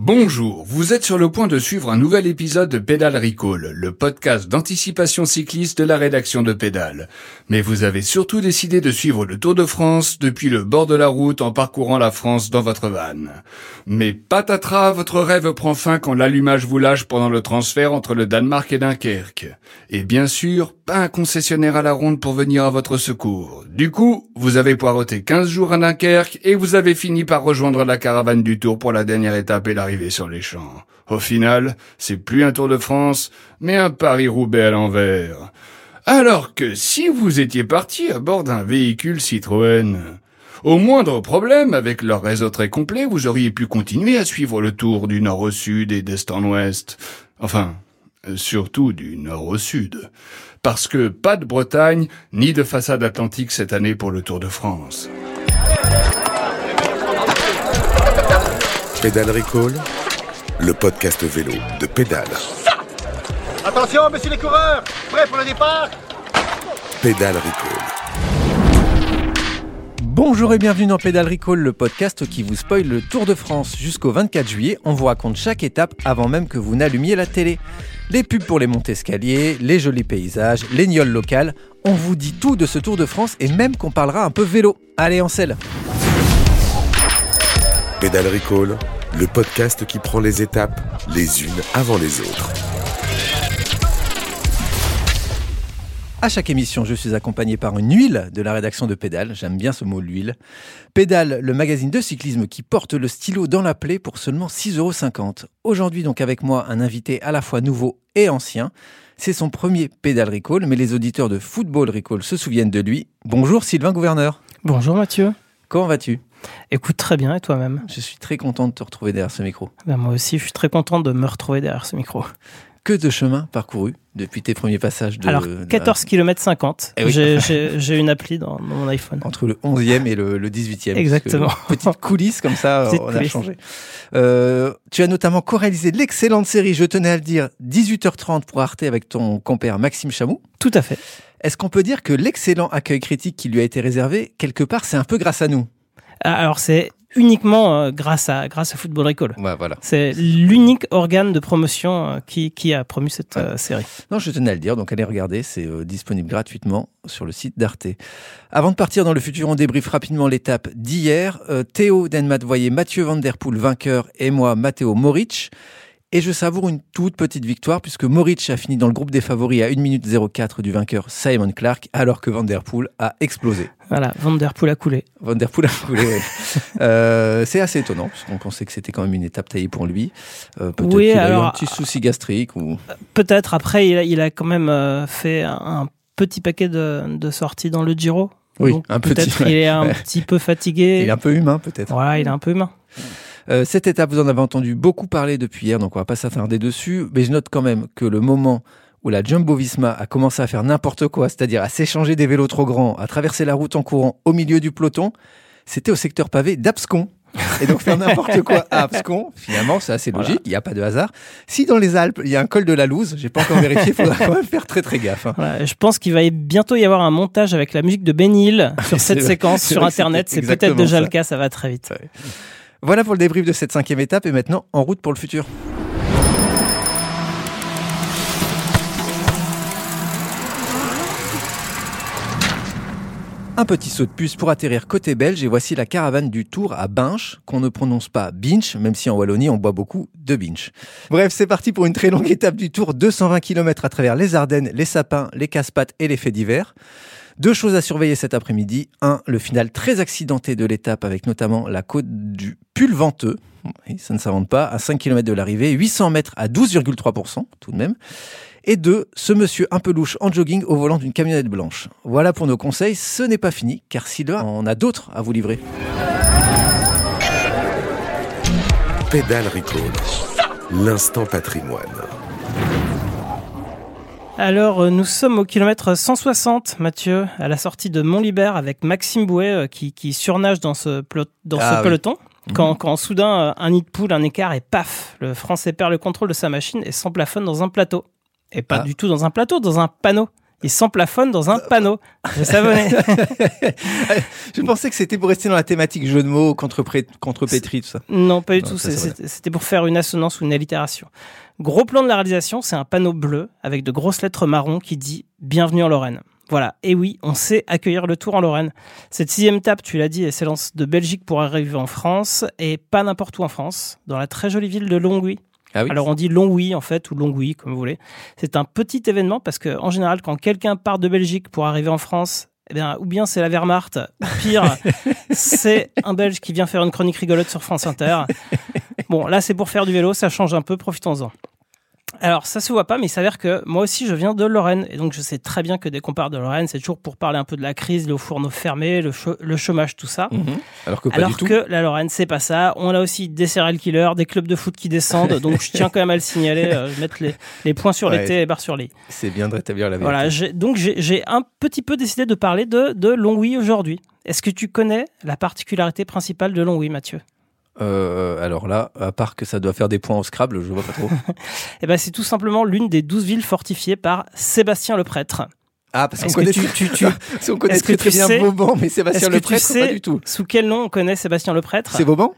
Bonjour, vous êtes sur le point de suivre un nouvel épisode de Pédale Recall, le podcast d'anticipation cycliste de la rédaction de Pédale. Mais vous avez surtout décidé de suivre le Tour de France depuis le bord de la route en parcourant la France dans votre van. Mais patatras, votre rêve prend fin quand l'allumage vous lâche pendant le transfert entre le Danemark et Dunkerque. Et bien sûr, pas un concessionnaire à la ronde pour venir à votre secours. Du coup, vous avez poireauté 15 jours à Dunkerque et vous avez fini par rejoindre la caravane du Tour pour la dernière étape et la sur les champs. Au final, c'est plus un Tour de France, mais un Paris-Roubaix à l'envers. Alors que si vous étiez parti à bord d'un véhicule Citroën, au moindre problème, avec leur réseau très complet, vous auriez pu continuer à suivre le tour du nord au sud et d'est en ouest. Enfin, surtout du nord au sud. Parce que pas de Bretagne, ni de façade atlantique cette année pour le Tour de France. Pédale Recall, le podcast vélo de Pédale. Attention, messieurs les coureurs, prêts pour le départ? Pédale Recall. Bonjour et bienvenue dans Pédale Recall, le podcast qui vous spoil le Tour de France jusqu'au 24 juillet. On vous raconte chaque étape avant même que vous n'allumiez la télé. Les pubs pour les montées escaliers, les jolis paysages, les gnolles locales. On vous dit tout de ce Tour de France et même qu'on parlera un peu vélo. Allez, en selle Pédale Recall, le podcast qui prend les étapes les unes avant les autres. À chaque émission, je suis accompagné par une huile de la rédaction de Pédale. J'aime bien ce mot, l'huile. Pédale, le magazine de cyclisme qui porte le stylo dans la plaie pour seulement 6,50 euros. Aujourd'hui, donc, avec moi, un invité à la fois nouveau et ancien. C'est son premier Pédale Recall, mais les auditeurs de Football Recall se souviennent de lui. Bonjour Sylvain Gouverneur. Bonjour Mathieu. Comment vas-tu? Écoute très bien et toi-même? Je suis très content de te retrouver derrière ce micro. Ben, moi aussi, je suis très content de me retrouver derrière ce micro. Que de chemin parcouru depuis tes premiers passages de. Alors, 14 km 50. J'ai une appli dans, mon iPhone. Entre le 11e et le, 18e. Exactement. Petite coulisse comme ça, on a changé. Euh, tu as notamment co-réalisé l'excellente série, je tenais à le dire, 18h30 pour Arte avec ton compère Maxime Chamou. Tout à fait. Est-ce qu'on peut dire que l'excellent accueil critique qui lui a été réservé, quelque part, c'est un peu grâce à nous? Ah, alors c'est uniquement euh, grâce à grâce à Football Recall. voilà. C'est l'unique organe de promotion euh, qui, qui a promu cette euh, série. Non, je tenais à le dire, donc allez regarder, c'est disponible gratuitement sur le site d'Arte. Avant de partir dans le futur, on débriefe rapidement l'étape d'hier. Théo Denmat voyait Mathieu Van Der Poel vainqueur et moi Matteo Moric. Et je savoure une toute petite victoire puisque Moritz a fini dans le groupe des favoris à 1 minute 04 du vainqueur Simon Clark alors que Van Der Poel a explosé. Voilà, Van Der Poel a coulé. Van Der Poel a coulé, oui. euh, c'est assez étonnant parce qu'on pensait que c'était quand même une étape taillée pour lui. Euh, peut-être qu'il a eu un petit souci gastrique ou... Peut-être, après il a, il a, quand même euh, fait un petit paquet de, de sorties dans le Giro. Oui, un petit. Peut-être qu'il est un petit peu fatigué. Il est un peu humain peut-être. Voilà, il est un peu humain. Euh, cette étape, vous en avez entendu beaucoup parler depuis hier, donc on va pas s'attarder dessus. Mais je note quand même que le moment où la Jumbo Visma a commencé à faire n'importe quoi, c'est-à-dire à s'échanger des vélos trop grands, à traverser la route en courant au milieu du peloton, c'était au secteur pavé d'Abscon. Et donc faire n'importe quoi à Abscon, finalement, c'est assez logique, il n'y a pas de hasard. Si dans les Alpes, il y a un col de la Louse, j'ai pas encore vérifié, il faudra quand même faire très très gaffe. Hein. je pense qu'il va bientôt y avoir un montage avec la musique de Benil sur cette séquence sur Internet. C'est peut-être déjà le cas, ça va très vite. Voilà pour le débrief de cette cinquième étape et maintenant en route pour le futur. Un petit saut de puce pour atterrir côté belge et voici la caravane du Tour à Binche, qu'on ne prononce pas Binch, même si en Wallonie on boit beaucoup de Binch. Bref, c'est parti pour une très longue étape du Tour, 220 km à travers les Ardennes, les sapins, les casse-pattes et les faits divers. Deux choses à surveiller cet après-midi. Un, le final très accidenté de l'étape avec notamment la côte du Pulventeux. Ça ne s'invente pas, à 5 km de l'arrivée, 800 mètres à 12,3% tout de même. Et deux, ce monsieur un peu louche en jogging au volant d'une camionnette blanche. Voilà pour nos conseils, ce n'est pas fini, car Sylvain en a d'autres à vous livrer. Pédale Recall, l'instant patrimoine. Alors, euh, nous sommes au kilomètre 160, Mathieu, à la sortie de Montlibert avec Maxime Bouet euh, qui, surnage dans ce, dans ce ah peloton. Mhm. Quand, quand, soudain, euh, un nid de poule, un écart et paf, le Français perd le contrôle de sa machine et s'emplafonne dans un plateau. Et pas ah. du tout dans un plateau, dans un panneau. Il s'emplafonne dans un panneau. Je savonnais. je pensais que c'était pour rester dans la thématique jeu de mots, contre, contre pétri, tout ça. Non, pas du tout. C'était pour faire une assonance ou une allitération. Gros plan de la réalisation, c'est un panneau bleu avec de grosses lettres marron qui dit Bienvenue en Lorraine. Voilà. Et oui, on sait accueillir le Tour en Lorraine. Cette sixième étape, tu l'as dit, elle s'élance de Belgique pour arriver en France et pas n'importe où en France, dans la très jolie ville de Longwy. Ah Alors on dit Longwy en fait ou Longwy comme vous voulez. C'est un petit événement parce que en général quand quelqu'un part de Belgique pour arriver en France, eh bien, ou bien c'est la Wehrmacht, pire, c'est un Belge qui vient faire une chronique rigolote sur France Inter. Bon, là c'est pour faire du vélo, ça change un peu, profitons-en. Alors ça se voit pas, mais il s'avère que moi aussi je viens de Lorraine et donc je sais très bien que dès qu'on parle de Lorraine, c'est toujours pour parler un peu de la crise, le fourneau fermé, le, le chômage, tout ça. Mhm. Alors que pas Alors du tout. que la Lorraine, c'est pas ça. On a aussi des serial killers, des clubs de foot qui descendent, donc je tiens quand même à le signaler, euh, mettre les, les, points sur les T et les barres sur les. C'est bien de rétablir la vérité. Voilà, donc j'ai un petit peu décidé de parler de, de Longwy aujourd'hui. Est-ce que tu connais la particularité principale de Longwy, Mathieu? Euh, alors là, à part que ça doit faire des points au Scrabble, je vois pas trop. eh ben, c'est tout simplement l'une des douze villes fortifiées par Sébastien le prêtre. Ah, parce qu'on connaît, tu, tu, tu, on connaît très, très bien Vauban, mais Sébastien le prêtre, pas du tout. Sous quel nom on connaît Sébastien le prêtre? C'est Vauban?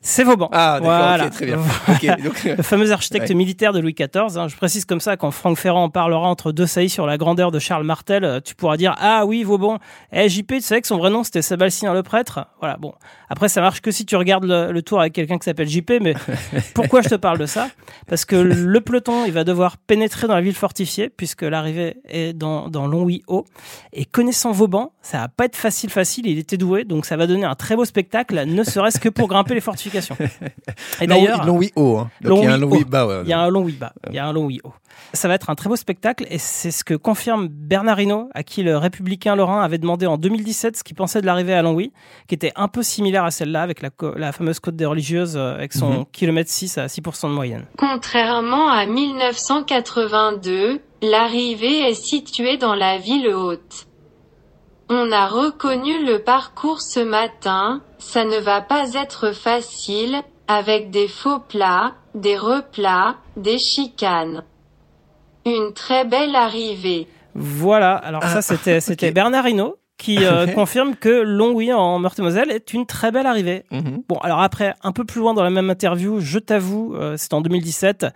C'est Vauban. Ah, voilà. très bien. le fameux architecte militaire de Louis XIV. Hein, je précise comme ça, quand Franck Ferrand en parlera entre deux saillies sur la grandeur de Charles Martel, euh, tu pourras dire Ah oui, Vauban. Eh, JP, tu savais que son vrai nom c'était Sébastien le prêtre? Voilà, bon. Après, ça marche que si tu regardes le, tour avec quelqu'un qui s'appelle JP, mais pourquoi je te parle de ça? Parce que le peloton, il va devoir pénétrer dans la ville fortifiée, puisque l'arrivée est dans, dans Longwy-Haut. Et connaissant Vauban, ça va pas être facile, facile. Il était doué, donc ça va donner un très beau spectacle, ne serait-ce que pour grimper les fortifications. Et d'ailleurs, long oui haut. Il y a un long oui bas. il y a un long oui bas. Il y a un long oui haut. Ça va être un très beau spectacle et c'est ce que confirme Bernard Hinault, à qui le républicain Lorrain avait demandé en 2017 ce qu'il pensait de l'arrivée à Longwy, qui était un peu similaire à celle-là avec la, la, fameuse côte des religieuses euh, avec son mhm. kilomètre 6 à 6% de moyenne. Contrairement à 1982, l'arrivée est située dans la ville haute. On a reconnu le parcours ce matin, ça ne va pas être facile, avec des faux plats, des replats, des chicanes. Une très belle arrivée. Voilà, alors ça c'était c'était Bernard Hinault qui euh, confirme que Longwy en Meurthe-et-Moselle est une très belle arrivée. Mhm. Bon, alors après, un peu plus loin dans la même interview, je t'avoue, euh, c'est en 2017,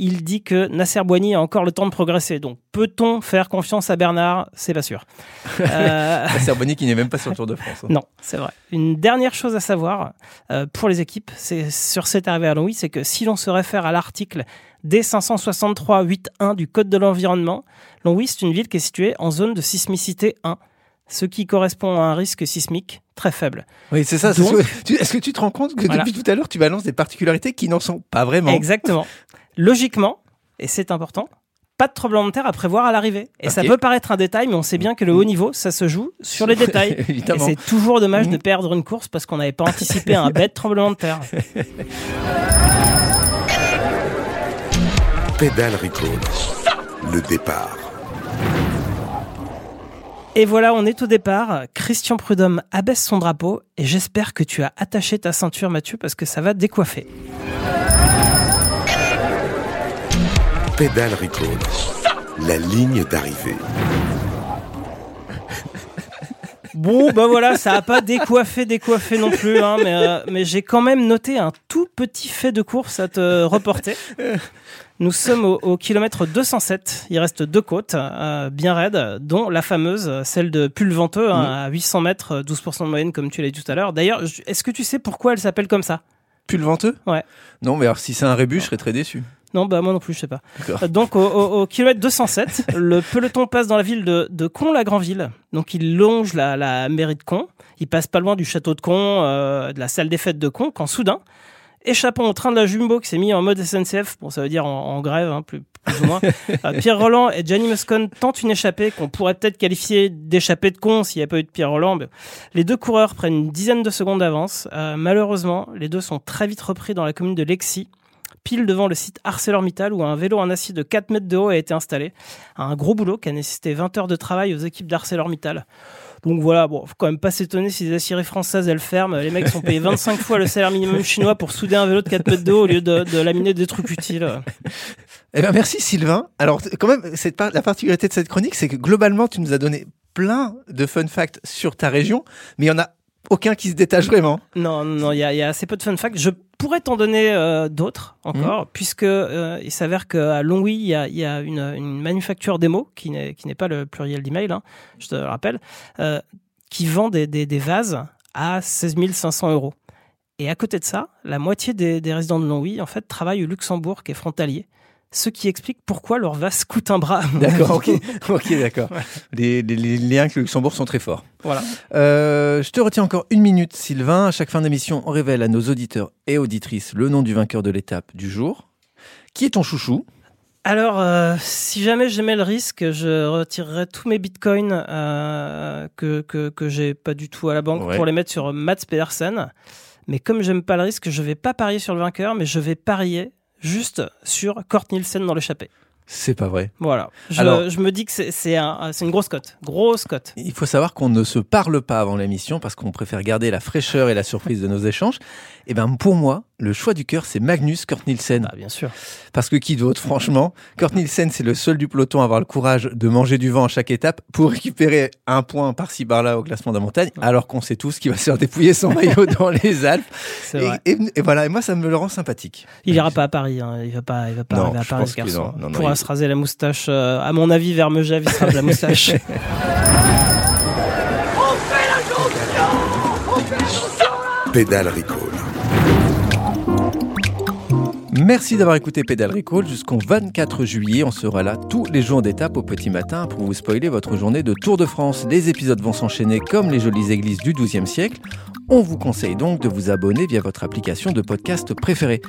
il dit que Nasser Boigny a encore le temps de progresser. Donc, peut-on faire confiance à Bernard? C'est pas sûr. Euh... Nasser Boigny qui n'est même pas sur le Tour de France. Hein. Non, c'est vrai. Une dernière chose à savoir euh, pour les équipes, c'est sur cette arrivée à Longwy, c'est que si l'on se réfère à l'article D563.8.1 du Code de l'environnement, Longwy, c'est une ville qui est située en zone de sismicité 1 ce qui correspond à un risque sismique très faible. Oui, c'est ça. Est-ce que tu te rends compte que depuis tout à l'heure, tu balances des particularités qui n'en sont pas vraiment? Exactement. Logiquement, et c'est important, pas de tremblement de terre à prévoir à l'arrivée. Et ça peut paraître un détail, mais on sait bien que le haut niveau, ça se joue sur les détails. et c'est toujours dommage de mmh. perdre une course parce qu'on n'avait pas anticipé un bête tremblement de terre. Pédale Recall. Le départ. Et voilà, on est au départ. Christian Prudhomme abaisse son drapeau et j'espère que tu as attaché ta ceinture, Mathieu, parce que ça va décoiffer. Pédale Recall. La ligne d'arrivée. Bon, bah voilà, ça a pas décoiffé, décoiffé non plus, hein, mais, euh, mais j'ai quand même noté un tout petit fait de course à te reporter. Nous sommes au, kilomètre 207. Il reste deux côtes euh, bien raides, dont la fameuse, celle de Pulventeux, hein, à 800 mètres, 12% de moyenne, comme tu l'as dit tout à l'heure. D'ailleurs, est-ce que tu sais pourquoi elle s'appelle comme ça? Pulventeux Ouais. Non, mais alors si c'est un rébus, je serais très déçu. Non, bah moi non plus, je sais pas. Donc au, kilomètre 207, le peloton passe dans la ville de, de Caen-la-Grandville. Donc il longe la, la mairie de Caen. Il passe pas loin du château de Caen, euh, de la salle des fêtes de Caen, quand soudain, échappant au train de la Jumbo qui s'est mis en mode SNCF, bon ça veut dire en, grève, hein, plus, plus, ou moins, euh, Pierre Roland et Gianni Moscon tentent une échappée qu'on pourrait peut-être qualifier d'échappée de con s'il n'y avait pas eu de Pierre Roland. les deux coureurs prennent une dizaine de secondes d'avance. Euh, malheureusement, les deux sont très vite repris dans la commune de Lexi pile devant le site ArcelorMittal où un vélo en acier de 4 mètres de haut a été installé. Un gros boulot qui a nécessité 20 heures de travail aux équipes d'ArcelorMittal. Donc voilà, bon, faut quand même pas s'étonner si les aciéries françaises elles ferment. Les mecs sont payés 25 fois le salaire minimum chinois pour souder un vélo de 4 mètres de haut au lieu de, laminer des trucs utiles. Eh ben merci Sylvain. Alors quand même, cette la particularité de cette chronique, c'est que globalement, tu nous as donné plein de fun facts sur ta région, mais il y en a aucun qui se détache vraiment. Non, non, il y a, assez peu de fun facts. Je pourrais t'en donner euh, d'autres encore, mmh. puisque euh, il s'avère qu'à Longwy, il y a, y a une, une, manufacture démo qui n'est qui n'est pas le pluriel d'email, hein, je te le rappelle, euh, qui vend des, des, des, vases à 16 500 euros. Et à côté de ça, la moitié des, des résidents de Longwy en fait travaillent au Luxembourg, qui est frontalier ce qui explique pourquoi leur vase coûte un bras. D'accord, ok, ok, d'accord. Les, liens avec le Luxembourg sont très forts. Voilà. Euh, je te retiens encore une minute, Sylvain. À chaque fin d'émission, on révèle à nos auditeurs et auditrices le nom du vainqueur de l'étape du jour. Qui est ton chouchou? Alors, euh, si jamais j'aimais le risque, je retirerais tous mes bitcoins euh, que, que, que j'ai pas du tout à la banque pour les mettre sur Mats Pedersen. Mais comme j'aime pas le risque, je vais pas parier sur le vainqueur, mais je vais parier juste sur Kort Nielsen dans l'échappée. C'est pas vrai. Voilà. Je, Alors, je me dis que c'est un, une grosse cote. Grosse cote. Il faut savoir qu'on ne se parle pas avant l'émission parce qu'on préfère garder la fraîcheur et la surprise de nos échanges. Et eh ben pour moi, le choix du cœur, c'est Magnus Kurt Nielsen. Ah, bien sûr. Parce que qui d'autre, franchement? Kurt Nielsen, c'est le seul du peloton à avoir le courage de manger du vent à chaque étape pour récupérer un point par-ci par-là au classement de la montagne, alors qu'on sait tous qu'il va se faire dépouiller son maillot dans les Alpes. C'est vrai. Et, voilà, et moi, ça me le rend sympathique. Il ira pas à Paris, hein. il va pas, il va pas arriver à Paris, ce garçon. il pourra se raser la moustache, euh, à mon avis, vers Megève, il sera de la moustache. Pédale Recall. Merci d'avoir écouté Pédale Recall jusqu'au 24 juillet. On sera là tous les jours d'étape au petit matin pour vous spoiler votre journée de Tour de France. Les épisodes vont s'enchaîner comme les jolies églises du XIIe siècle. On vous conseille donc de vous abonner via votre application de podcast préférée.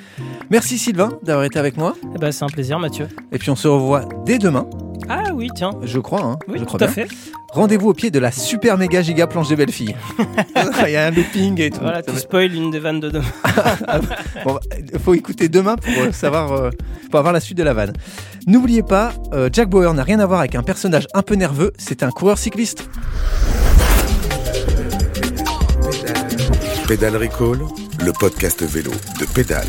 Merci Sylvain d'avoir été avec moi. Eh ben, c'est un plaisir Mathieu. Et puis on se revoit dès demain. Ah oui, tiens. Je crois, hein. Oui, je tout à fait. Rendez-vous au pied de la super méga giga planche des belles filles. Il y a un looping et tout. Voilà, tu spoil une des vannes de demain. Il faut écouter demain pour euh, savoir, euh, pour avoir la suite de la vanne. N'oubliez pas, euh, Jack Bauer n'a rien à voir avec un personnage un peu nerveux, c'est un coureur cycliste. Pédale Recall, le podcast vélo de Pédale.